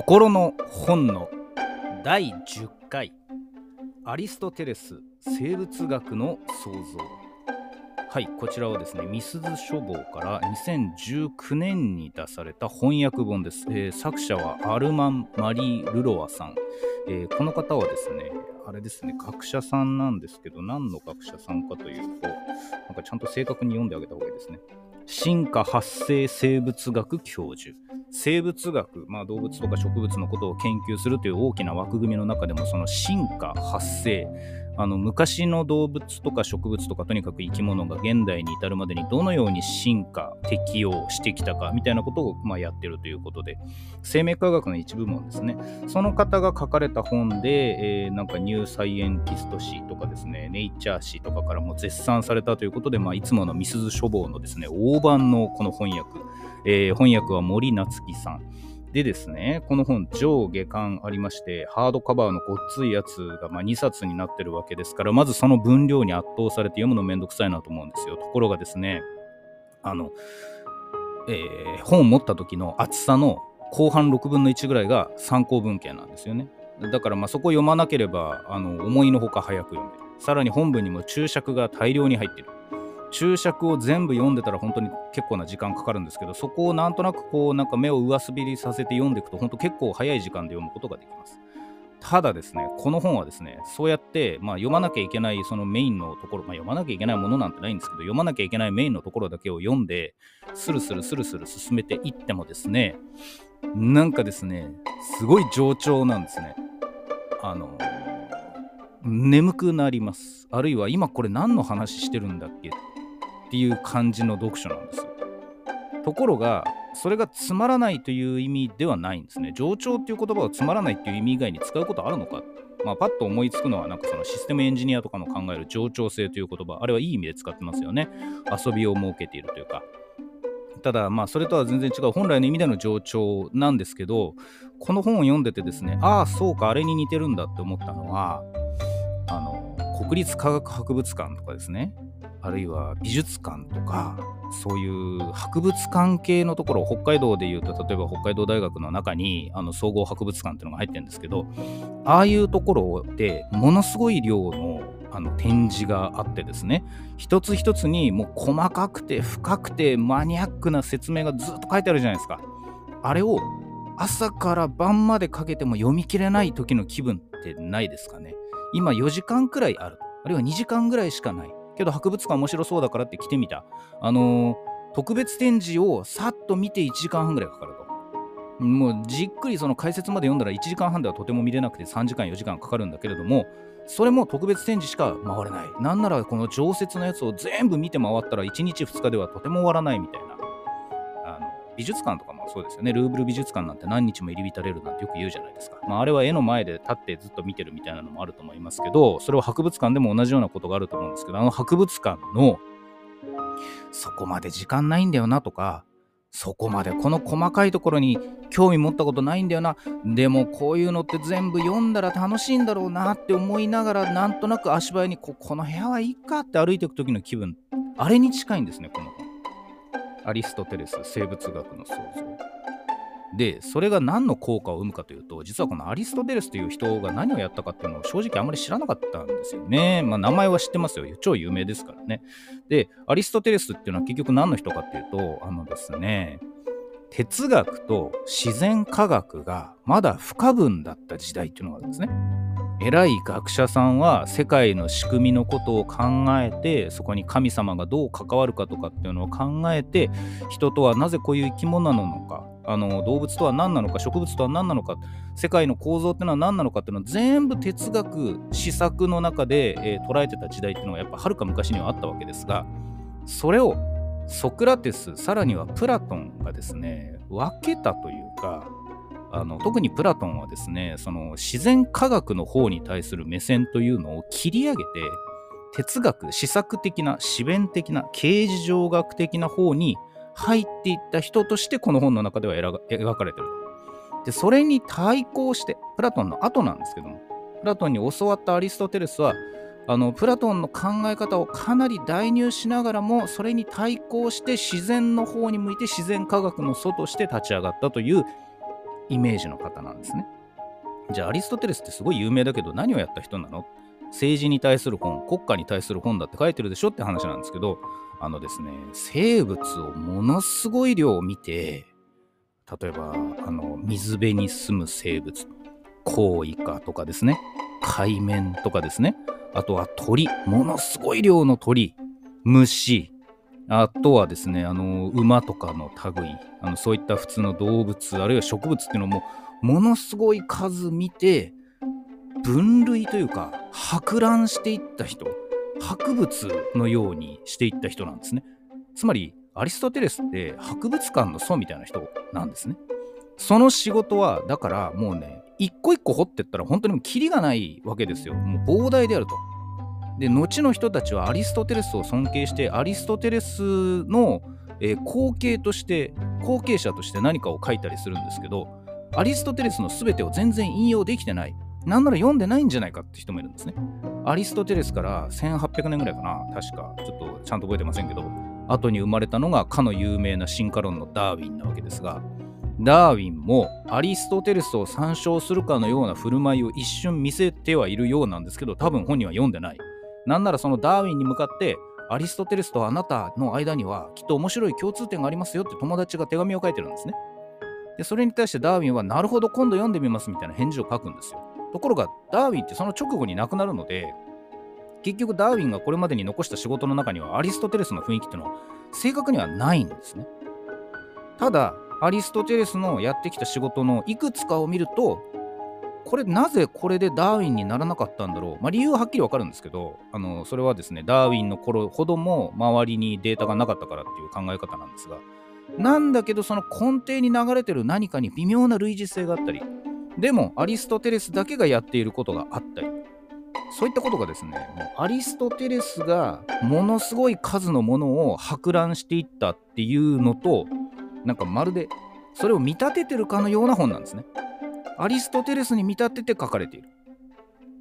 心の本の第10回。アリストテレス生物学の創造。はいこちらはですねミスズ書房から2019年に出された翻訳本です、えー、作者はアルマン・マリー・ルロワさん、えー、この方はですねあれですね学者さんなんですけど何の学者さんかというとなんかちゃんと正確に読んであげた方がいいですね。進化発生生物学教授。生物学、まあ、動物とか植物のことを研究するという大きな枠組みの中でもその進化発生あの昔の動物とか植物とかとにかく生き物が現代に至るまでにどのように進化適応してきたかみたいなことをまあやってるということで生命科学の一部門ですねその方が書かれた本で、えー、なんかニューサイエンティスト誌とかですねネイチャー誌とかからも絶賛されたということで、まあ、いつものみすず書房のですね大判のこの翻訳、えー、翻訳は森夏樹さん。でですね、この本上下巻ありまして、ハードカバーのごっついやつがま2冊になってるわけですから、まずその分量に圧倒されて読むのめんどくさいなと思うんですよ。ところがですね、あの、えー、本を持った時の厚さの後半6分の1ぐらいが参考文献なんですよね。だからそこを読まなければあの思いのほか早く読める。さらに本文にも注釈が大量に入ってる。注釈を全部読んでたら本当に結構な時間かかるんですけどそこをなんとなくこうなんか目を上滑りさせて読んでいくと本当結構早い時間で読むことができます。ただですねこの本はですねそうやって、まあ、読まなきゃいけないそのメインのところ、まあ、読まなきゃいけないものなんてないんですけど読まなきゃいけないメインのところだけを読んでスルスルスルスル進めていってもですねなんかですねすごい冗長なんですね。あの眠くなります。あるいは今これ何の話してるんだっけっていう感じの読書なんですよ。ところがそれがつまらないという意味ではないんですね。冗長っていう言葉をつまらないっていう意味以外に使うことあるのかまあ、パッと思いつくのは、なんかそのシステムエンジニアとかの考える冗長性という言葉、あれはいい意味で使ってますよね。遊びを設けているというか。ただ、まあ、それとは全然違う、本来の意味での冗長なんですけど、この本を読んでてですね、ああ、そうか、あれに似てるんだって思ったのは、あの、国立科学博物館とかですね、あるいは美術館とかそういう博物館系のところ北海道でいうと例えば北海道大学の中にあの総合博物館っていうのが入ってるんですけどああいうところでものすごい量のあの展示があってですね一つ一つにもう細かくて深くてマニアックな説明がずっと書いてあるじゃないですか。あれを朝から晩までかけても読み切れない時の気分ってないですかね。今4時間くらいある。あるいは2時間ぐらいしかない。けど博物館面白そうだからって来てみた。あのー、特別展示をさっと見て1時間半ぐらいかかると。もうじっくりその解説まで読んだら1時間半ではとても見れなくて3時間4時間かかるんだけれどもそれも特別展示しか回れないなんならこの常設のやつを全部見て回ったら1日2日ではとても終わらないみたいな美術館とかもそうですよね。ルーブル美術館なんて何日も入り浸れるなんてよく言うじゃないですか、まあ、あれは絵の前で立ってずっと見てるみたいなのもあると思いますけどそれは博物館でも同じようなことがあると思うんですけどあの博物館のそこまで時間ないんだよなとかそこまでこの細かいところに興味持ったことないんだよなでもこういうのって全部読んだら楽しいんだろうなって思いながらなんとなく足早にここの部屋はいいかって歩いていく時の気分。あれに近いんですねこの本。アリストテレス生物学の創造でそれが何の効果を生むかというと実はこのアリストテレスという人が何をやったかっていうのを正直あまり知らなかったんですよね。まあ名前は知ってますよ。超有名ですからね。でアリストテレスっていうのは結局何の人かっていうとあのですね哲学と自然科学がまだ不可分だった時代っていうのがあるんですね。偉い学者さんは世界の仕組みのことを考えてそこに神様がどう関わるかとかっていうのを考えて人とはなぜこういう生き物なのかあの動物とは何なのか植物とは何なのか世界の構造っていうのは何なのかっていうのを全部哲学施策の中で、えー、捉えてた時代っていうのがやっぱはるか昔にはあったわけですがそれをソクラテスさらにはプラトンがですね分けたというかあの特にプラトンはですねその自然科学の方に対する目線というのを切り上げて哲学施策的な思弁的な形事上学的な方に入っていった人としてこの本の中では描かれてると。で、それに対抗して、プラトンの後なんですけども、プラトンに教わったアリストテレスは、あのプラトンの考え方をかなり代入しながらもそれに対抗して自然の方に向いて自然科学の祖として立ち上がったというイメージの方なんですね。じゃあアリストテレスってすごい有名だけど何をやった人なの？政治に対する本、国家に対する本だって書いてるでしょって話なんですけど、あのですね、生物をものすごい量を見て、例えば、あの、水辺に住む生物、コウイカとかですね、海面とかですね、あとは鳥、ものすごい量の鳥、虫、あとはですね、あの、馬とかの類、あのそういった普通の動物、あるいは植物っていうのも、ものすごい数見て、分類というか、博覧していった人、博物のようにしていった人なんですね。つまり、アリストテレスって博物館の祖みたいな人なんですね。その仕事は、だからもうね、一個一個掘ってったら本当にもうキリがないわけですよ。もう膨大であると。で後の人たちはアリストテレスを尊敬してアリストテレスの、えー、後継として後継者として何かを書いたりするんですけどアリストテレスの全てを全然引用できてない。なんなら読んでないんじゃないかって人もいるんですね。アリストテレスから1800年ぐらいかな。確か。ちょっとちゃんと覚えてませんけど。後に生まれたのがかの有名な進化論のダーウィンなわけですがダーウィンもアリストテレスを参照するかのような振る舞いを一瞬見せてはいるようなんですけど多分本人は読んでない。なんならそのダーウィンに向かってアリストテレスとあなたの間にはきっと面白い共通点がありますよって友達が手紙を書いてるんですね。でそれに対してダーウィンはなるほど今度読んでみますみたいな返事を書くんですよ。ところがダーウィンってその直後に亡くなるので結局ダーウィンがこれまでに残した仕事の中にはアリストテレスの雰囲気っていうのは正確にはないんですね。ただアリストテレスのやってきた仕事のいくつかを見るとこれなぜこれでダーウィンにならなかったんだろう、まあ、理由ははっきりわかるんですけどあのそれはですねダーウィンの頃ほども周りにデータがなかったからっていう考え方なんですがなんだけどその根底に流れてる何かに微妙な類似性があったりでもアリストテレスだけがやっていることがあったりそういったことがですねもうアリストテレスがものすごい数のものを博覧していったっていうのとなんかまるでそれを見立ててるかのような本なんですね。アリストテレスに見立てて書かれている。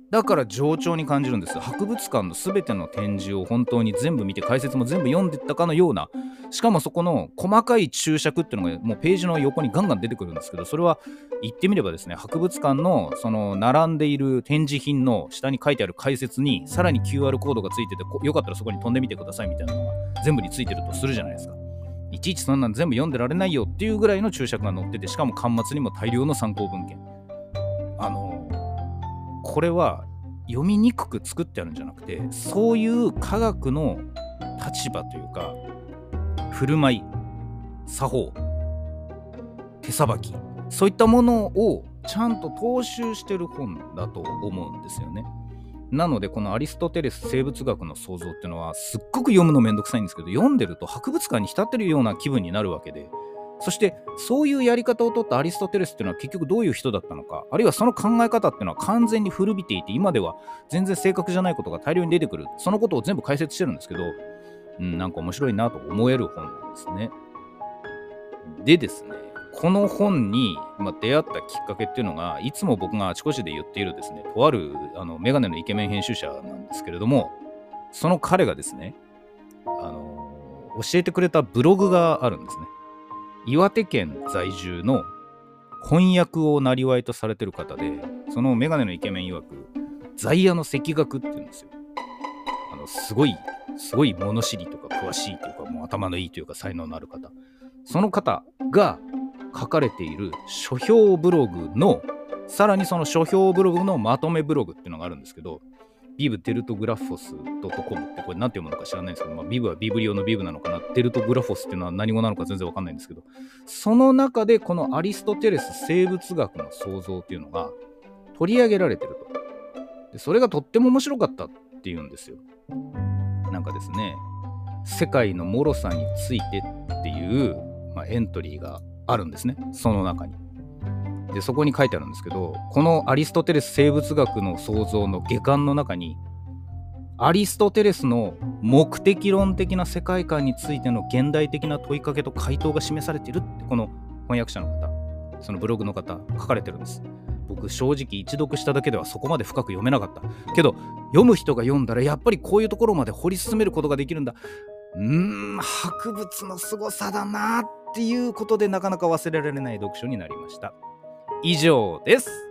だから冗長に感じるんです。博物館の全ての展示を本当に全部見て解説も全部読んでったかのような、しかもそこの細かい注釈っていうのがもうページの横にガンガン出てくるんですけど、それは言ってみればですね、博物館のその並んでいる展示品の下に書いてある解説にさらに QR コードがついてて、よかったらそこに飛んでみてくださいみたいなのが全部についてるとするじゃないですか。いちいちそんなん全部読んでられないよっていうぐらいの注釈が載ってて、しかも端末にも大量の参考文献。あの、これは読みにくく作ってあるんじゃなくて、そういう科学の立場というか、振る舞い、作法、手さばき、そういったものをちゃんと踏襲してる本だと思うんですよね。なのでこのアリストテレス生物学の創造っていうのはすっごく読むのめんどくさいんですけど読んでると博物館に浸ってるような気分になるわけでそしてそういうやり方をとったアリストテレスっていうのは結局どういう人だったのかあるいはその考え方っていうのは完全に古びていて今では全然正確じゃないことが大量に出てくるそのことを全部解説してるんですけど、うん、なんか面白いなと思える本なんですね。でですねこの本に、ま出会ったきっかけっていうのがいつも僕があちこちで言っているですねとあるあのメガネのイケメン編集者なんですけれどもその彼がですねあの教えてくれたブログがあるんですね岩手県在住の翻訳をなりわいとされてる方で、そのメガネのイケメン曰く、在野の赤学って言うんですよ。あの、すごい、すごい物知りとか詳しいというか、もう頭のいいというか才能のある方。その方が書かれている書評ブログの、さらにその書評ブログのまとめブログっていうのがあるんですけど、ビブデルトグラフォス .com ってこれ何て読むのか知らないんですけど、まあ、ビブはビブリオのビブなのかな、デルトグラフォスっていうのは何語なのか全然わかんないんですけど、その中でこのアリストテレス生物学の創造っていうのが取り上げられてると。でそれがとっても面白かったっていうんですよ。なんかですね、世界の脆さについてっていう、まあ、エントリーがあるんですね、その中に。でそこに書いてあるんですけどこのアリストテレス生物学の創造の下巻の中にアリストテレスの目的論的な世界観についての現代的な問いかけと回答が示されているってこの翻訳者の方そのブログの方書かれてるんです。僕正直一読しただけではそこまで深く読めなかった。けど読む人が読んだらやっぱりこういうところまで掘り進めることができるんだ。うーん博物の凄さだなっていうことでなかなか忘れられない読書になりました。以上です。